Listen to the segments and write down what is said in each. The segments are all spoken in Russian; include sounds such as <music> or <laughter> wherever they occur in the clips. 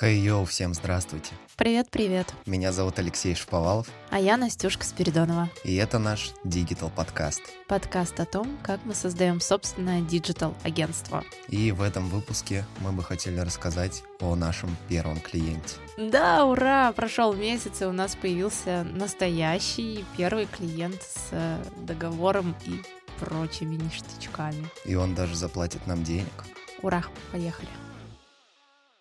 Хей, йоу, всем здравствуйте. Привет-привет. Меня зовут Алексей Шповалов. А я Настюшка Спиридонова. И это наш Digital подкаст. Подкаст о том, как мы создаем собственное digital агентство. И в этом выпуске мы бы хотели рассказать о нашем первом клиенте. Да, ура! Прошел месяц, и у нас появился настоящий первый клиент с э, договором и прочими ништячками. И он даже заплатит нам денег. Ура! Поехали!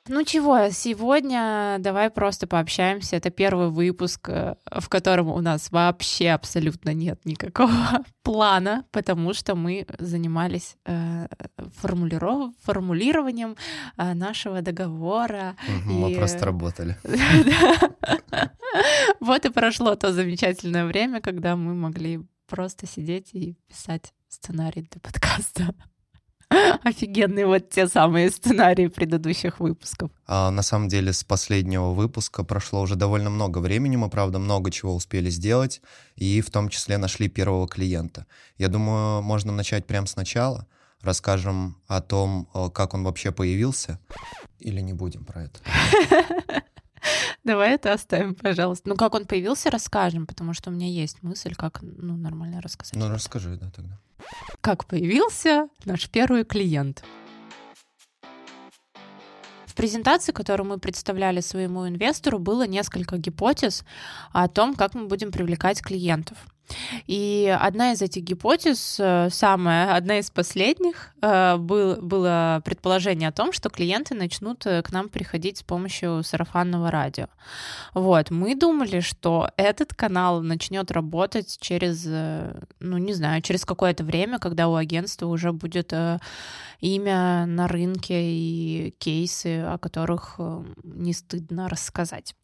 Ну чего, сегодня давай просто пообщаемся. Это первый выпуск, э, в котором у нас вообще абсолютно нет никакого <laughs> плана, потому что мы занимались э, формулиров... формулированием э, нашего договора. Угу, и... Мы просто работали. <laughs> Вот и прошло то замечательное время, когда мы могли просто сидеть и писать сценарий для подкаста. <laughs> Офигенные вот те самые сценарии предыдущих выпусков. А, на самом деле с последнего выпуска прошло уже довольно много времени, мы, правда, много чего успели сделать, и в том числе нашли первого клиента. Я думаю, можно начать прямо сначала. Расскажем о том, э, как он вообще появился. Или не будем про это? <laughs> <laughs> Давай это оставим, пожалуйста. Ну, как он появился, расскажем, потому что у меня есть мысль, как ну, нормально рассказать. Ну, расскажи, да, тогда как появился наш первый клиент. В презентации, которую мы представляли своему инвестору, было несколько гипотез о том, как мы будем привлекать клиентов. И одна из этих гипотез, э, самая, одна из последних, э, был, было предположение о том, что клиенты начнут э, к нам приходить с помощью сарафанного радио. Вот, мы думали, что этот канал начнет работать через, ну, не знаю, через какое-то время, когда у агентства уже будет имя на рынке и кейсы, о которых не стыдно рассказать.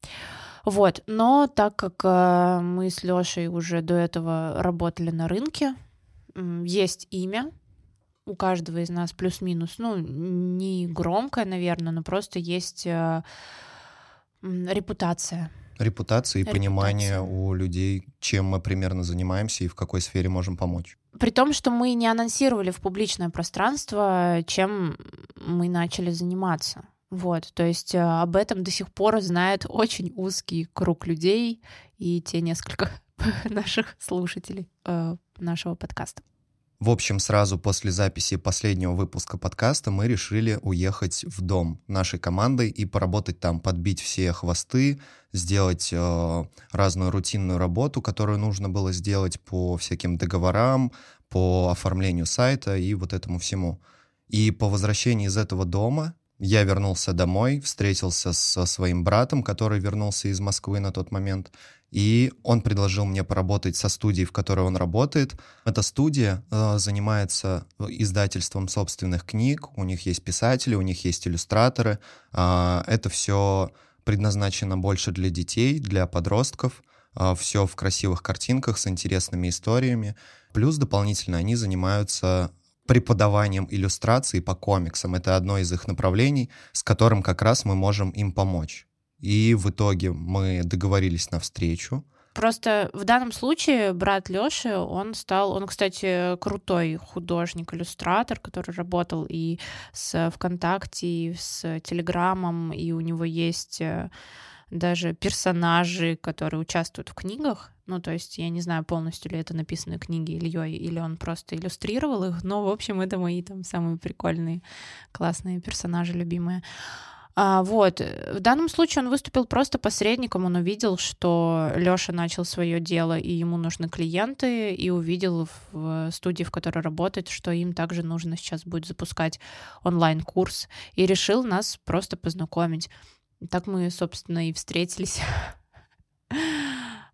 Вот, но так как э, мы с Лешей уже до этого работали на рынке, есть имя, у каждого из нас плюс-минус, ну, не громкое, наверное, но просто есть э, репутация. Репутация и Репутация. понимание у людей, чем мы примерно занимаемся и в какой сфере можем помочь. При том, что мы не анонсировали в публичное пространство, чем мы начали заниматься. Вот, то есть э, об этом до сих пор знает очень узкий круг людей и те несколько <laughs> наших слушателей э, нашего подкаста. В общем, сразу после записи последнего выпуска подкаста мы решили уехать в дом нашей командой и поработать там, подбить все хвосты, сделать э, разную рутинную работу, которую нужно было сделать по всяким договорам, по оформлению сайта и вот этому всему. И по возвращении из этого дома я вернулся домой, встретился со своим братом, который вернулся из Москвы на тот момент, и он предложил мне поработать со студией, в которой он работает. Эта студия э, занимается э, издательством собственных книг, у них есть писатели, у них есть иллюстраторы. Э, это все предназначено больше для детей, для подростков, э, все в красивых картинках с интересными историями. Плюс дополнительно они занимаются преподаванием иллюстрации по комиксам. Это одно из их направлений, с которым как раз мы можем им помочь. И в итоге мы договорились на встречу. Просто в данном случае брат Лёши, он стал, он, кстати, крутой художник-иллюстратор, который работал и с ВКонтакте, и с Телеграмом, и у него есть э, даже персонажи, которые участвуют в книгах. Ну, то есть я не знаю, полностью ли это написаны книги Ильей, или он просто иллюстрировал их, но, в общем, это мои там самые прикольные, классные персонажи, любимые. А, вот. В данном случае он выступил просто посредником. Он увидел, что Лёша начал свое дело, и ему нужны клиенты, и увидел в студии, в которой работает, что им также нужно сейчас будет запускать онлайн-курс, и решил нас просто познакомить. Так мы, собственно, и встретились.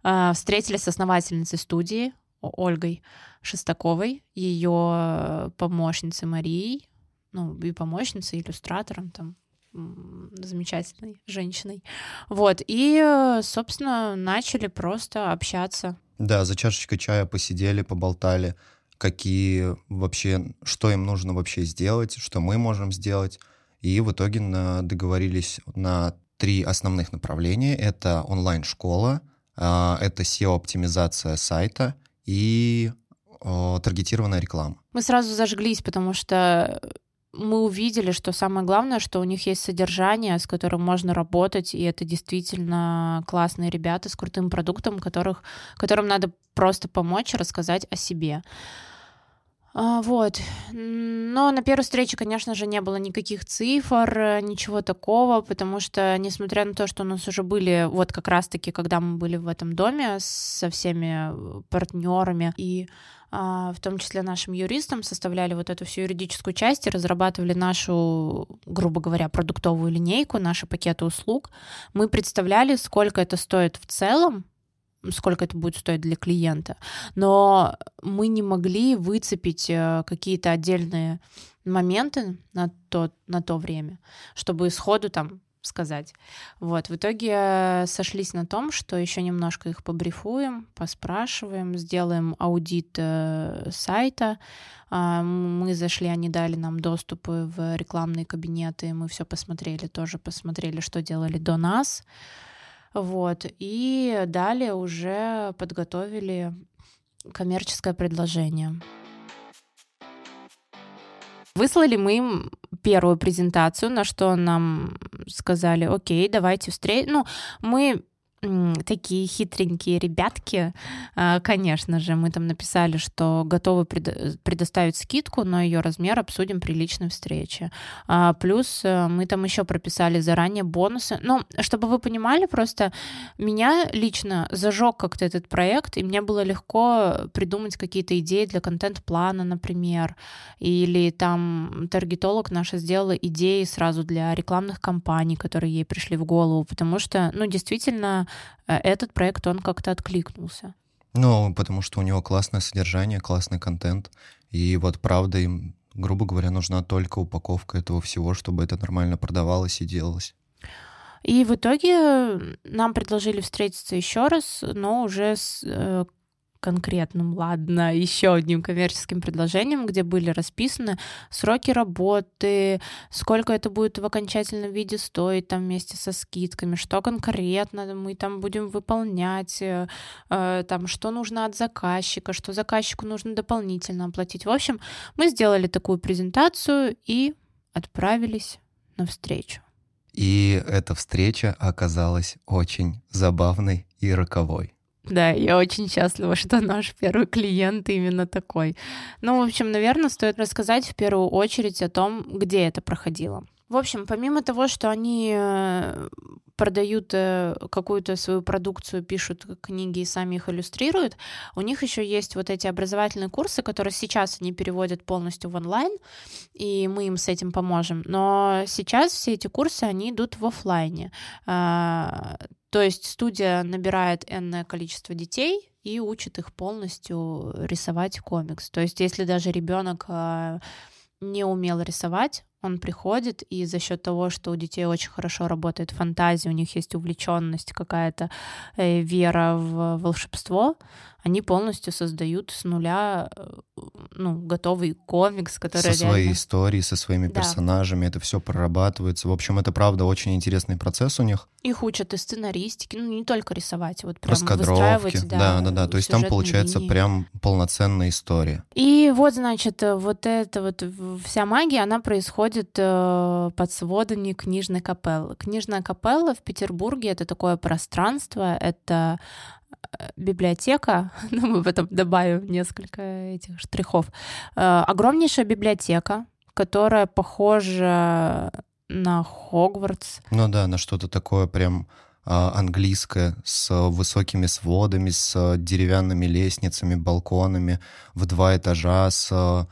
А, встретились с основательницей студии Ольгой Шестаковой, ее помощницей Марией, ну, и помощницей, иллюстратором, там, замечательной женщиной. Вот, и, собственно, начали просто общаться. Да, за чашечкой чая посидели, поболтали, какие вообще, что им нужно вообще сделать, что мы можем сделать. И в итоге на, договорились на три основных направления. Это онлайн-школа, а, это SEO-оптимизация сайта и таргетированная реклама. Мы сразу зажглись, потому что мы увидели, что самое главное, что у них есть содержание, с которым можно работать, и это действительно классные ребята с крутым продуктом, которых, которым надо просто помочь рассказать о себе. А, вот. Но на первой встрече, конечно же, не было никаких цифр, ничего такого, потому что, несмотря на то, что у нас уже были, вот как раз-таки, когда мы были в этом доме со всеми э, партнерами и а, в том числе нашим юристам, составляли вот эту всю юридическую часть и разрабатывали нашу, грубо говоря, продуктовую линейку, наши пакеты услуг, мы представляли, сколько это стоит в целом, сколько это будет стоить для клиента, но мы не могли выцепить э, какие-то отдельные моменты на то, на то время, чтобы сходу там сказать. Вот, в итоге э, сошлись на том, что еще немножко их побрифуем, поспрашиваем, сделаем аудит э, сайта. Э, мы зашли, они дали нам доступы в рекламные кабинеты, мы все посмотрели, тоже посмотрели, что делали до нас. Вот, и далее уже подготовили коммерческое предложение. Выслали мы им первую презентацию, на что нам сказали, окей, давайте встретим. Ну, мы такие хитренькие ребятки, а, конечно же, мы там написали, что готовы предоставить скидку, но ее размер обсудим при личной встрече. А, плюс э, мы там еще прописали заранее бонусы. Ну, чтобы вы понимали, просто меня лично зажег как-то этот проект, и мне было легко придумать какие-то идеи для контент-плана, например, или там таргетолог наша сделала идеи сразу для рекламных кампаний, которые ей пришли в голову, потому что, ну, действительно, этот проект, он как-то откликнулся. Ну, потому что у него классное содержание, классный контент. И вот правда им, грубо говоря, нужна только упаковка этого всего, чтобы это нормально продавалось и делалось. И в итоге нам предложили встретиться еще раз, но уже с э, конкретным, ладно, <laughs> еще одним коммерческим предложением, где были расписаны сроки работы, сколько это будет в окончательном виде стоить там вместе со скидками, что конкретно мы там будем выполнять, э, э, там что нужно от заказчика, что заказчику нужно дополнительно оплатить. В общем, мы сделали такую презентацию и отправились на встречу. И эта встреча оказалась очень забавной и роковой. Да, я очень счастлива, <laughs> что наш первый клиент именно такой. Ну, в общем, наверное, стоит рассказать в первую очередь о том, где это проходило. В общем, помимо того, что они э, продают э, какую-то свою продукцию, пишут книги и сами их иллюстрируют, у них еще есть вот эти образовательные курсы, которые сейчас они переводят полностью в онлайн, и мы им с этим поможем. Но сейчас все эти курсы, они идут в офлайне. То есть студия набирает энное количество детей и учит их полностью рисовать комикс. То есть если даже ребенок а, не умел рисовать, он приходит, и за счет того, что у детей очень хорошо работает фантазия, у них есть увлеченность, какая-то э, вера в волшебство, они полностью создают с нуля э, ну, готовый комикс, который Со реально... своей историей, со своими да. персонажами, это все прорабатывается. В общем, это правда очень интересный процесс у них. Их учат и сценаристики, ну не только рисовать, вот прям Раскадровки, да, да, да, То есть там получается линии. прям полноценная история. И вот, значит, вот эта вот вся магия, она происходит э, под сводами книжной капеллы. Книжная капелла в Петербурге — это такое пространство, это библиотека, <laughs> ну, мы потом добавим несколько этих штрихов, э, огромнейшая библиотека, которая похожа на Хогвартс. Ну да, на что-то такое прям а, английское, с высокими сводами, с деревянными лестницами, балконами в два этажа, с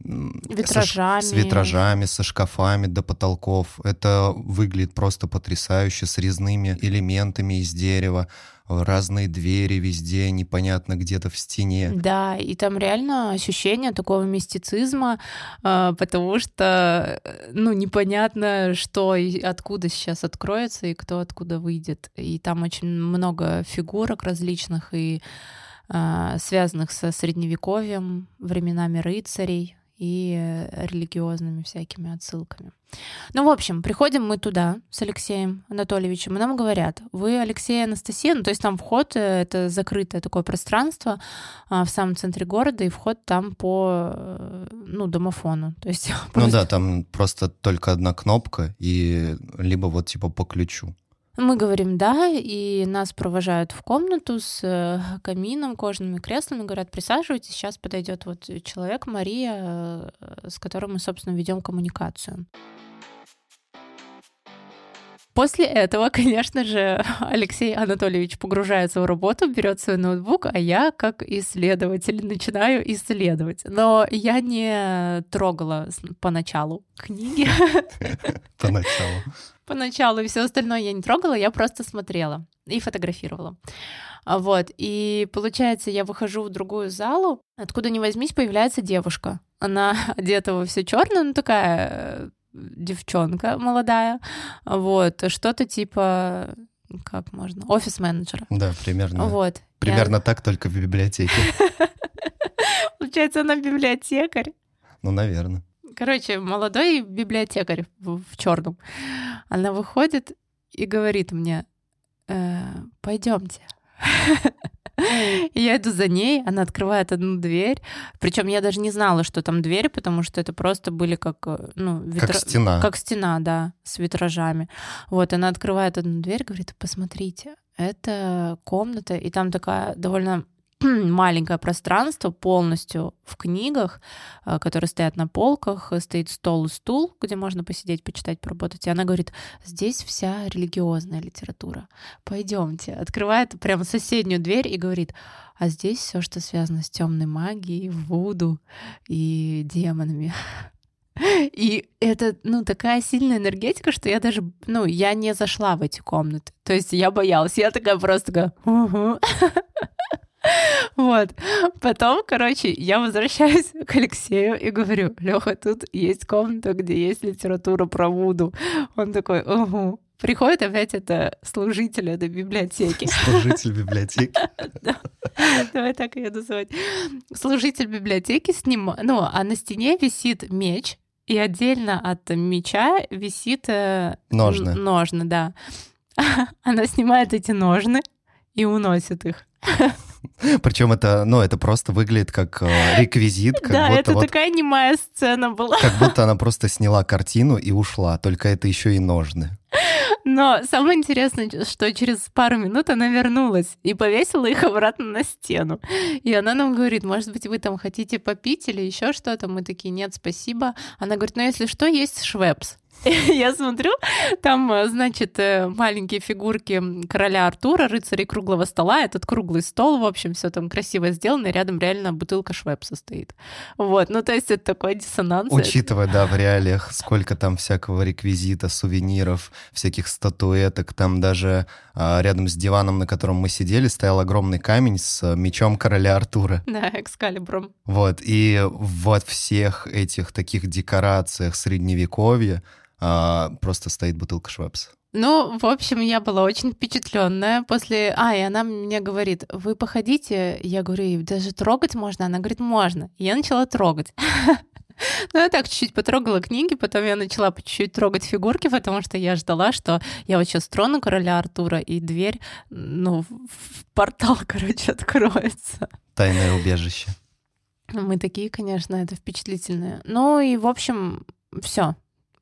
витражами. Со, с витражами, со шкафами до потолков. Это выглядит просто потрясающе, с резными элементами из дерева разные двери везде, непонятно где-то в стене. Да, и там реально ощущение такого мистицизма, а, потому что, ну, непонятно, что и откуда сейчас откроется и кто откуда выйдет. И там очень много фигурок различных и а, связанных со средневековьем, временами рыцарей, и э, религиозными всякими отсылками. Ну, в общем, приходим мы туда с Алексеем Анатольевичем, и нам говорят, вы Алексей и Анастасия, ну, то есть там вход, э, это закрытое такое пространство а, в самом центре города, и вход там по, э, ну, домофону. То есть <laughs> Ну просто- да, там просто только одна кнопка, и либо вот типа по ключу. Мы говорим «да», и нас провожают в комнату с э, камином, кожаными креслами, говорят, присаживайтесь, сейчас подойдет вот человек, Мария, э, с которым мы, собственно, ведем коммуникацию. После этого, конечно же, <laughs> Алексей Анатольевич погружается в работу, берет свой ноутбук, а я, как исследователь, начинаю исследовать. Но я не трогала поначалу книги, <laughs> Поначалу. поначалу, и все остальное я не трогала, я просто смотрела и фотографировала. Вот, и получается, я выхожу в другую залу, откуда ни возьмись, появляется девушка. Она <laughs> одета во все черное, ну такая девчонка молодая, вот, что-то типа, как можно, офис-менеджера. Да, примерно. Вот. Примерно так, только в библиотеке. <laughs> Получается, она библиотекарь. Ну, наверное. Короче, молодой библиотекарь в, черном. Она выходит и говорит мне, пойдемте. <laughs> <laughs> И я иду за ней, она открывает одну дверь. Причем я даже не знала, что там дверь, потому что это просто были как, э, ну, Как витра- стена. как стена, да, с витражами. Вот, она открывает одну дверь, говорит, посмотрите, это комната, и там такая довольно <clears throat> маленькое пространство полностью в книгах, э, которые стоят на полках, э, стоит стол и стул, где можно посидеть, почитать, поработать. И она говорит, здесь вся религиозная литература. Пойдемте. Открывает прямо соседнюю дверь и говорит, а здесь все, что связано с темной магией, вуду и демонами. И это, ну, такая сильная энергетика, что я даже, ну, я не зашла в эти комнаты. То есть я боялась. Я такая просто такая, «Угу». <laughs> Вот. Потом, короче, я возвращаюсь <laughs> к Алексею и говорю, Леха, тут есть комната, где есть литература про Вуду. Он такой, угу. Приходит опять это служитель этой библиотеки. <laughs> Служитель библиотеки. <laughs> Давай так ее называть. Служитель библиотеки снима... Ну, а на стене висит меч, и отдельно от меча висит... э, Ножны. Ножны, да. Она снимает эти ножны и уносит их. <laughs> Причем это, ну, это просто выглядит как э, реквизит, как да, будто это вот такая немая сцена была. как будто она просто сняла картину и ушла, только это еще и ножны. Но самое интересное, что через пару минут она вернулась и повесила их обратно на стену. И она нам говорит, может быть, вы там хотите попить или еще что-то? Мы такие, нет, спасибо. Она говорит, ну если что, есть швепс. <laughs> Я смотрю, там, э, значит, э, маленькие фигурки короля Артура, рыцарей круглого стола, этот круглый стол, в общем, все там красиво сделано, и рядом реально бутылка швепса стоит. Вот, ну то есть это такой диссонанс. Учитывая, да, в реалиях, сколько там всякого реквизита, сувениров, всяких статуэток, там даже а, рядом с диваном, на котором мы сидели, стоял огромный камень с а, мечом короля Артура. <laughs> Да, экскалибром. Вот, и во всех этих таких декорациях средневековья а, просто стоит бутылка Швепса. Ну, в общем, я была очень впечатленная после... А, и она мне говорит, вы походите. Я говорю, «И даже трогать можно? Она говорит, можно. И я начала трогать. <laughs> Ну, я так чуть-чуть потрогала книги, потом я начала по чуть-чуть трогать фигурки, потому что я ждала, что я вот сейчас трону короля Артура, и дверь, ну, в портал, <laughs> короче, откроется. Тайное убежище. Мы такие, конечно, это впечатлительные. Ну и, в общем, все.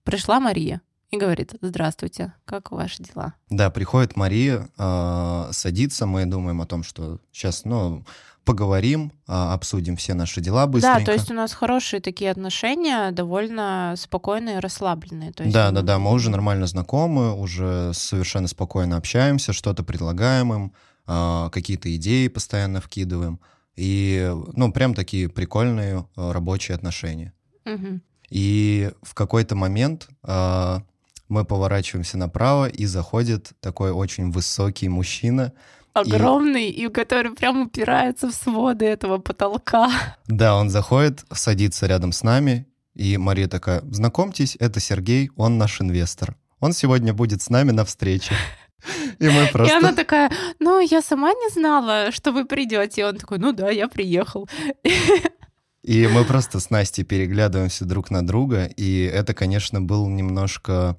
Пришла Мария и говорит, здравствуйте, как ваши дела? Да, приходит Мария, а, садится, мы думаем о том, что сейчас, ну, поговорим, а, обсудим все наши дела быстренько. Да, то есть у нас хорошие такие отношения, довольно спокойные, расслабленные. То есть Да, да, да, мы уже нормально знакомы, уже совершенно спокойно общаемся, что-то предлагаем им, а, какие-то идеи постоянно вкидываем. И, ну, прям такие прикольные рабочие отношения. Мгм. И в какой-то момент а, мы поворачиваемся направо, и заходит такой очень высокий мужчина. Огромный, и который прям упирается в своды этого потолка. <laughs> Да, он заходит, садится рядом с нами, и Мария такая, знакомьтесь, это Сергей, он наш инвестор. Он сегодня будет с нами на встрече. <laughs> И мы просто... И она такая, ну, я сама не знала, что вы придете. И он такой, ну да, я приехал. <laughs> И мы просто с Настей переглядываемся друг на друга, и это, конечно, был немножко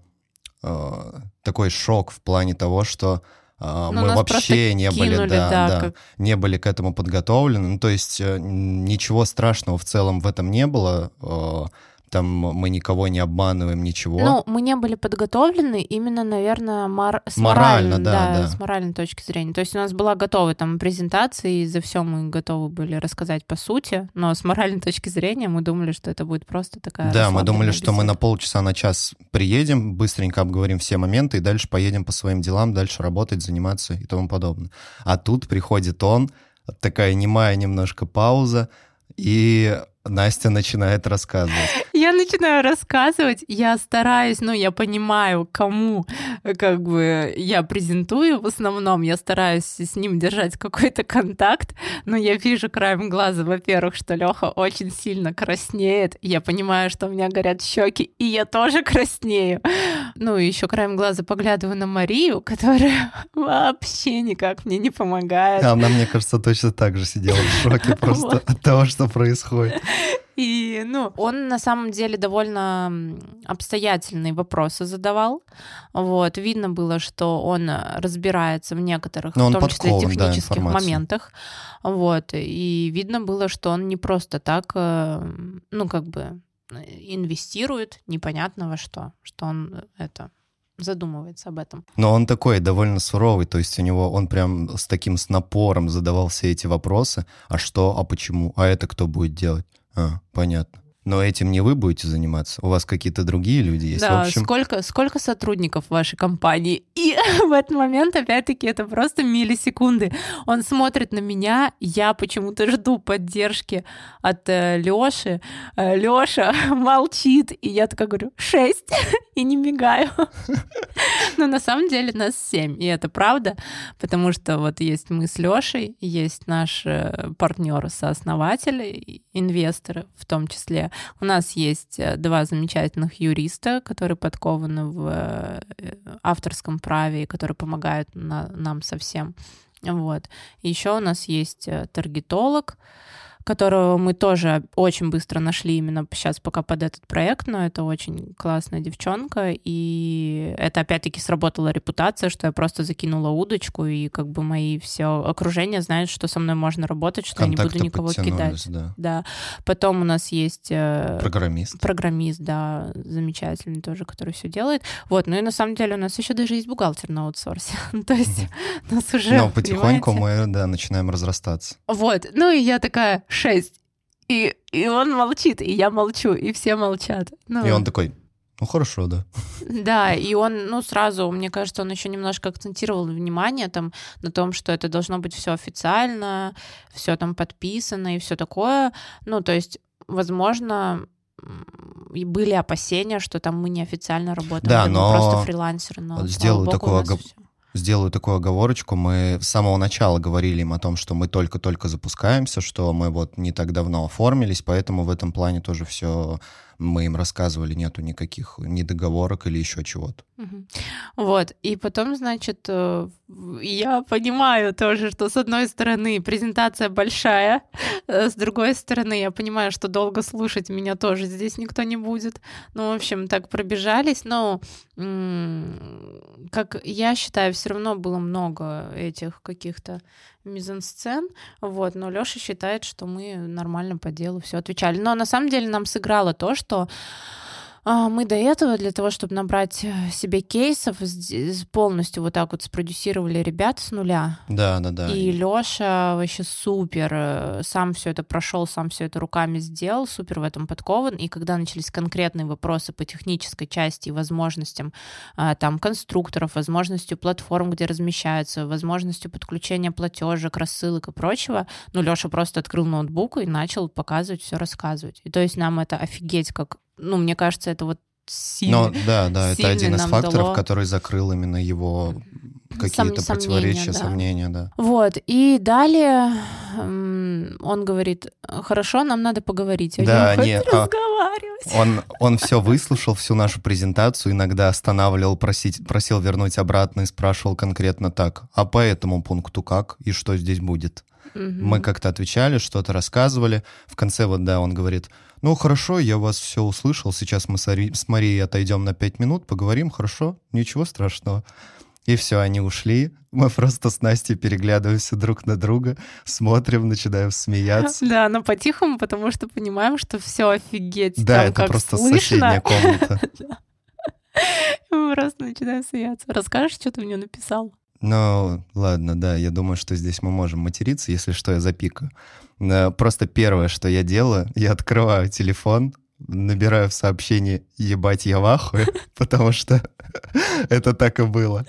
э, такой шок в плане того, что э, мы вообще не были, да, да, да как... не были к этому подготовлены. Ну, то есть э, ничего страшного в целом в этом не было. Э, там мы никого не обманываем, ничего. Ну, мы не были подготовлены именно, наверное, мор... с морально, моральной, да, да, да, с моральной точки зрения. То есть у нас была готова там презентация, и за все мы готовы были рассказать по сути, но с моральной <laughs> точки зрения мы думали, что это будет просто такая Да, мы думали, беседа. что мы на полчаса, на час приедем, быстренько обговорим все моменты, и дальше поедем по своим делам, дальше работать, заниматься и тому подобное. А тут приходит он, такая немая немножко пауза, и Настя начинает рассказывать. <laughs> Я начинаю рассказывать, я стараюсь, ну, я понимаю, кому как бы я презентую в основном, я стараюсь с ним держать какой-то контакт, но я вижу краем глаза, во-первых, что Леха очень сильно краснеет, я понимаю, что у меня горят щеки, и я тоже краснею. Ну, и еще краем глаза поглядываю на Марию, которая <laughs> вообще никак мне не помогает. Она, мне кажется, точно так же сидела в шоке <laughs> просто от того, что происходит. И, ну, он на самом деле довольно обстоятельные вопросы задавал. Вот, видно было, что он разбирается в некоторых, Но в том числе технических да, моментах. Вот, и видно было, что он не просто так, э, ну, как бы инвестирует непонятно во что, что он это задумывается об этом. Но он такой довольно суровый, то есть у него он прям с таким с напором задавал все эти вопросы. А что, а почему, а это кто будет делать? А, понятно. Но этим не вы будете заниматься, у вас какие-то другие люди есть. Да, в общем... сколько, сколько сотрудников в вашей компании? И <laughs> в этот момент, опять-таки, это просто миллисекунды. Он смотрит на меня, я почему-то жду поддержки от э, Лёши. Э, Лёша <laughs> молчит, и я такая говорю, шесть, <laughs> и не мигаю. <laughs> Но на самом деле нас семь, и это правда, потому что вот есть мы с Лёшей, есть наш э, партнер, сооснователь, инвесторы в том числе, у нас есть э, два замечательных юриста, которые подкованы в э, авторском праве и которые помогают на, нам совсем. Вот. Еще у нас есть таргетолог, которого мы тоже очень быстро нашли именно сейчас пока под этот проект, но это очень классная девчонка, и это опять-таки сработала репутация, что я просто закинула удочку, и как бы мои все окружение знает, что со мной можно работать, что Контакты я не буду никого кидать. Да. да. Потом у нас есть... Э, программист. Программист, да, замечательный тоже, который все делает. Вот, ну и на самом деле у нас еще даже есть бухгалтер на аутсорсе. <laughs> То есть нас уже... Но потихоньку мы, да, начинаем разрастаться. Вот, ну и я такая, шесть. И, и он молчит, и я молчу, и все молчат. Ну, и он такой, ну хорошо, да. Да, и он, ну, сразу, мне кажется, он еще немножко акцентировал внимание там на том, что это должно быть все официально, все там подписано и все такое. Ну, то есть, возможно, и были опасения, что там мы неофициально работаем, да, но просто фрилансеры. Но сделаю такую ог... Сделаю такую оговорочку. Мы с самого начала говорили им о том, что мы только-только запускаемся, что мы вот не так давно оформились, поэтому в этом плане тоже все мы им рассказывали, нету никаких недоговорок или еще чего-то. Вот, и потом, значит, э, я понимаю тоже, что с одной стороны презентация большая, э, с другой стороны я понимаю, что долго слушать меня тоже здесь никто не будет. Ну, в общем, так пробежались, но, как я считаю, все равно было много этих каких-то мизансцен, вот, но Лёша считает, что мы нормально по делу все отвечали. Но на самом деле нам сыграло то, что мы до этого для того, чтобы набрать э, себе кейсов, полностью вот так вот спродюсировали ребят с нуля. Да, да, да. И Лёша вообще супер, э, сам все это прошел, сам все это руками сделал, супер в этом подкован. И когда начались конкретные вопросы по технической части и возможностям а, там конструкторов, возможностью платформ, где размещаются, возможностью подключения платежек, рассылок и прочего, ну Лёша просто открыл ноутбук и начал показывать, все рассказывать. И то есть нам это офигеть как ну, мне кажется, это вот сильно. Но, да, да, это один из факторов, дало... который закрыл именно его какие-то Сом- противоречия, да. сомнения, да. Вот, и далее он говорит, хорошо, нам надо поговорить. Я да, не, не разговаривать. Он, <laughs> он все выслушал, всю нашу презентацию, иногда останавливал, просить, просил вернуть обратно и спрашивал конкретно так, а по этому пункту как и что здесь будет? Мы как-то отвечали, что-то рассказывали. В конце вот, да, он говорит, ну, хорошо, я вас все услышал, сейчас мы с, Ари... с Марией отойдем на пять минут, поговорим, хорошо, ничего страшного. И все, они ушли. Мы просто с Настей переглядываемся друг на друга, смотрим, начинаем смеяться. Да, но по-тихому, потому что понимаем, что все офигеть. Да, это просто соседняя комната. <laughs> Мы просто начинаем смеяться. Расскажешь, что ты мне написал? Ну, ладно, да, я думаю, что здесь мы можем материться, если что, я запикаю. Э, просто первое, что я делаю, <laughs> я открываю телефон, набираю в сообщении «Ебать, я в <laughs> потому что <laughs> это так и было.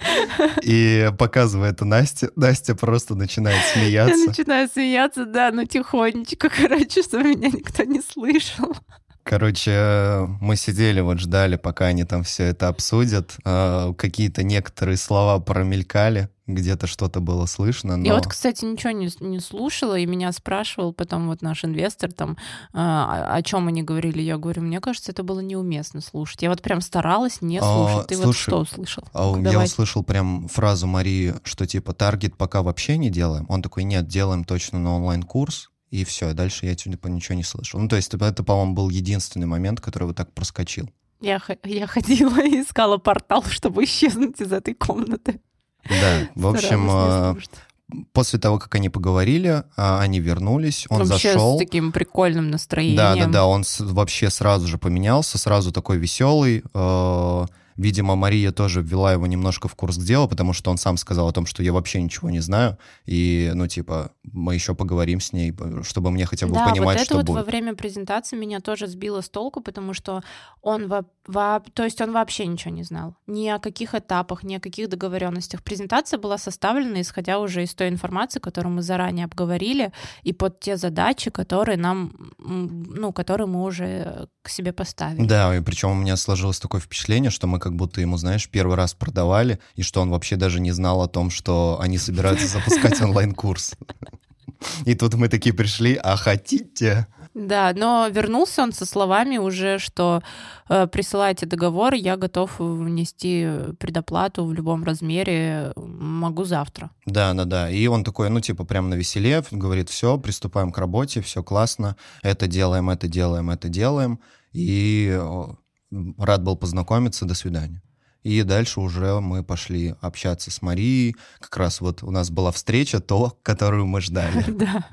И показываю это Насте. Настя просто начинает смеяться. Я начинаю смеяться, да, но тихонечко, короче, что меня никто не слышал. Короче, мы сидели, вот ждали, пока они там все это обсудят. А, какие-то некоторые слова промелькали, где-то что-то было слышно. Но... Я вот, кстати, ничего не, не слушала, и меня спрашивал потом вот наш инвестор там, а, о чем они говорили. Я говорю, мне кажется, это было неуместно слушать. Я вот прям старалась не слушать. А, Ты слушай, вот что услышал? А, я услышал прям фразу Марии, что типа таргет пока вообще не делаем. Он такой, нет, делаем точно на онлайн-курс и все, дальше я типа ничего не слышал. Ну, то есть это, по-моему, был единственный момент, который вот так проскочил. Я, я ходила и искала портал, чтобы исчезнуть из этой комнаты. Да, в общем, а, после того, как они поговорили, а, они вернулись, он вообще зашел. с таким прикольным настроением. Да, да, да, он вообще сразу же поменялся, сразу такой веселый, а, Видимо, Мария тоже ввела его немножко в курс дела, потому что он сам сказал о том, что я вообще ничего не знаю, и, ну, типа, мы еще поговорим с ней, чтобы мне хотя бы да, понимать, вот это что вот будет. во время презентации меня тоже сбило с толку, потому что он, во, во, то есть он вообще ничего не знал. Ни о каких этапах, ни о каких договоренностях. Презентация была составлена, исходя уже из той информации, которую мы заранее обговорили, и под те задачи, которые нам, ну, которые мы уже к себе поставили. Да, и причем у меня сложилось такое впечатление, что мы как будто ему, знаешь, первый раз продавали, и что он вообще даже не знал о том, что они собираются запускать <laughs> онлайн-курс. И тут мы такие пришли, а хотите? Да, но вернулся он со словами уже, что э, присылайте договор, я готов внести предоплату в любом размере, могу завтра. Да, да, да. И он такой, ну, типа, прям на веселе, говорит, все, приступаем к работе, все классно, это делаем, это делаем, это делаем. И Рад был познакомиться, до свидания. И дальше уже мы пошли общаться с Марией. Как раз вот у нас была встреча, то, которую мы ждали. <laughs> Да.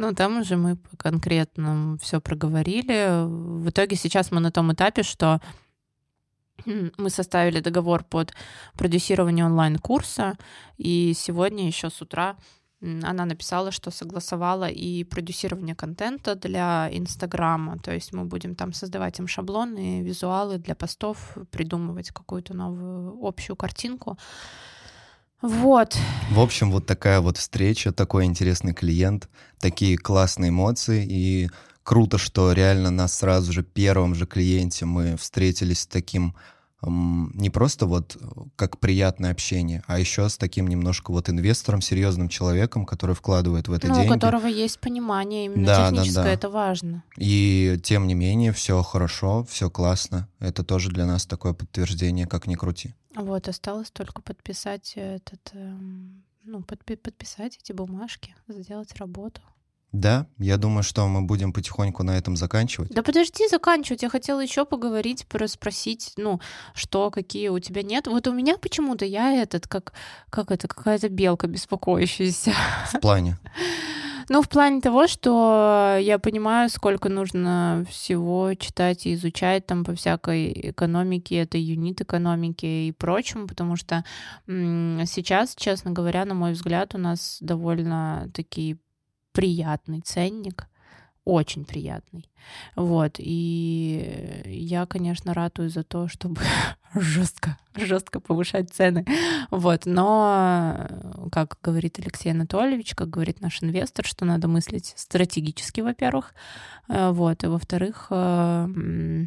Ну, там уже мы конкретно все проговорили. В итоге сейчас мы на том этапе, что мы составили договор под продюсирование онлайн-курса, и сегодня еще с утра она написала, что согласовала и продюсирование контента для Инстаграма, то есть мы будем там создавать им шаблоны, визуалы для постов, придумывать какую-то новую общую картинку. Вот. В общем, вот такая вот встреча, такой интересный клиент, такие классные эмоции, и круто, что реально нас сразу же первым же клиенте мы встретились с таким не просто вот как приятное общение, а еще с таким немножко вот инвестором, серьезным человеком, который вкладывает в это ну, деньги. у которого есть понимание именно да, техническое, да, да. это важно. И тем не менее все хорошо, все классно. Это тоже для нас такое подтверждение, как ни крути. Вот, осталось только подписать этот, эм, ну, подпи- подписать эти бумажки, сделать работу. Да, я думаю, что мы будем потихоньку на этом заканчивать. Да подожди заканчивать. Я хотела еще поговорить, спросить, ну, что, какие у тебя нет. Вот у меня почему-то я этот, как, как это, какая-то белка беспокоящаяся. В плане? <laughs> Ну, в плане того, что я понимаю, сколько нужно всего читать и изучать там по всякой экономике, это юнит экономики и прочему, потому что сейчас, честно говоря, на мой взгляд, у нас довольно такие приятный ценник, очень приятный. Вот, и я, конечно, ратую за то, чтобы <laughs> жестко, жестко повышать цены. Вот, но, как говорит Алексей Анатольевич, как говорит наш инвестор, что надо мыслить стратегически, во-первых, э, вот, и во-вторых, э,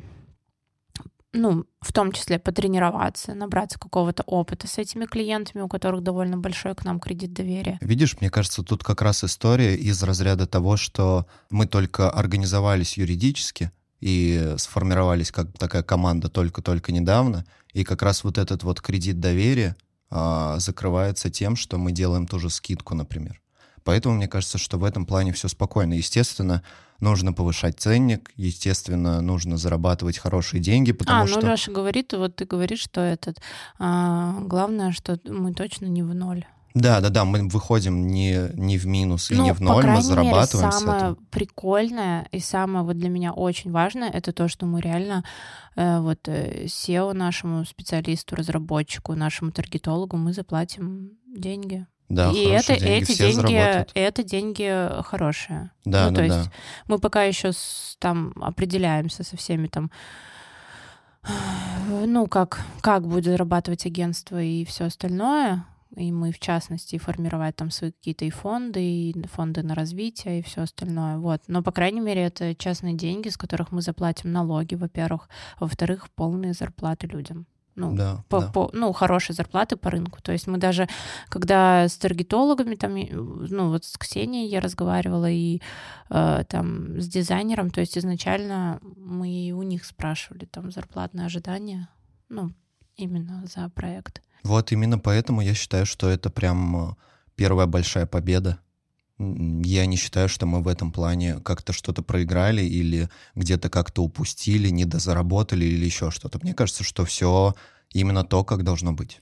ну, в том числе потренироваться, набраться какого-то опыта с этими клиентами, у которых довольно большой к нам кредит доверия. Видишь, мне кажется, тут как раз история из разряда того, что мы только организовались юридически и сформировались как такая команда только-только недавно, и как раз вот этот вот кредит доверия а, закрывается тем, что мы делаем ту же скидку, например. Поэтому мне кажется, что в этом плане все спокойно. Естественно, нужно повышать ценник, естественно, нужно зарабатывать хорошие деньги, потому а, ну, что... Леша говорит, вот ты говоришь, что этот... А, главное, что мы точно не в ноль. Да, да, да, мы выходим не, не в минус и ну, не в ноль, мы зарабатываем мере, самое прикольное и самое вот для меня очень важное, это то, что мы реально э, вот э, SEO нашему специалисту, разработчику, нашему таргетологу мы заплатим деньги. Да, и это, деньги, эти деньги, это деньги хорошие. Да, ну, да, то да. есть мы пока еще с, там определяемся со всеми там <sighs> ну, как, как будет зарабатывать агентство и все остальное и мы, в частности, формировать там свои какие-то и фонды, и фонды на развитие, и все остальное. Вот. Но, по крайней мере, это частные деньги, с которых мы заплатим налоги, во-первых. Во-вторых, полные зарплаты людям. Ну, да, по, да. По, ну, хорошие зарплаты по рынку. То есть мы даже, когда с таргетологами, там, ну, вот с Ксенией я разговаривала, и э, там с дизайнером, то есть изначально мы у них спрашивали там зарплатные ожидания, ну, именно за проект. Вот именно поэтому я считаю, что это прям э, первая большая победа. Я не считаю, что мы в этом плане как-то что-то проиграли или где-то как-то упустили, недозаработали или еще что-то. Мне кажется, что все именно то, как должно быть.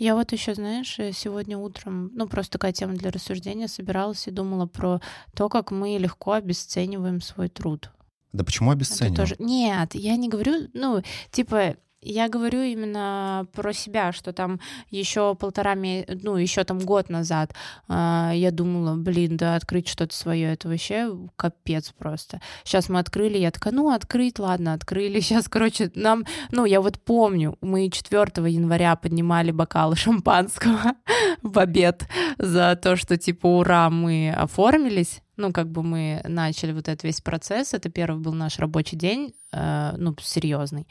Я вот еще, знаешь, э, сегодня утром, ну просто такая тема для рассуждения, собиралась и думала про то, как мы легко обесцениваем свой труд. Да почему обесцениваем? Тоже... Нет, я не говорю, ну, типа, я говорю именно про себя, что там еще полтора месяца, ну, еще там год назад э, я думала, блин, да, открыть что-то свое, это вообще капец просто. Сейчас мы открыли, я такая, ну, открыть, ладно, открыли. <laughs> Сейчас, короче, нам, ну, я вот помню, мы 4 января поднимали бокалы <laughs> шампанского <laughs> в обед за то, что, типа, ура, мы оформились ну, как бы мы начали вот этот весь процесс, это первый был наш рабочий день, ну, серьезный,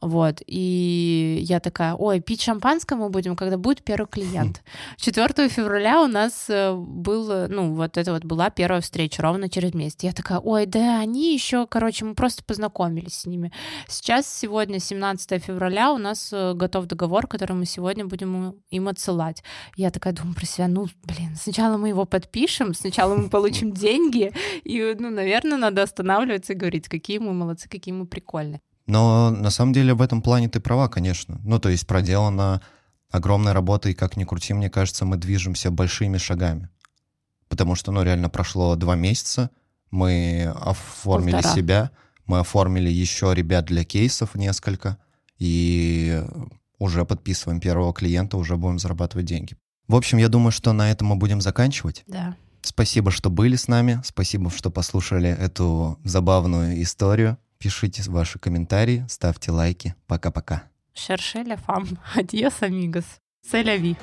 вот, и я такая, ой, пить шампанское мы будем, когда будет первый клиент. <laughs> 4 февраля у нас э, был, ну, вот это вот была первая встреча ровно через месяц. Я такая, ой, да, они еще, короче, мы просто познакомились с ними. Сейчас, сегодня, 17 февраля, у нас э, готов договор, который мы сегодня будем им отсылать. Я такая думаю про себя, ну, блин, сначала мы его подпишем, сначала мы получим <laughs> деньги, и, ну, наверное, надо останавливаться и говорить, какие мы молодцы, какие мы прикольные. Но на самом деле в этом плане ты права, конечно. Ну, то есть проделана огромная работа, и как ни крути, мне кажется, мы движемся большими шагами. Потому что, ну, реально прошло два месяца, мы оформили Полтора. себя, мы оформили еще ребят для кейсов несколько, и уже подписываем первого клиента, уже будем зарабатывать деньги. В общем, я думаю, что на этом мы будем заканчивать. Да. Спасибо, что были с нами. Спасибо, что послушали эту забавную историю. Пишите ваши комментарии, ставьте лайки. Пока-пока. Шершеля фам. <laughs> Адьос, амигос. Селяви.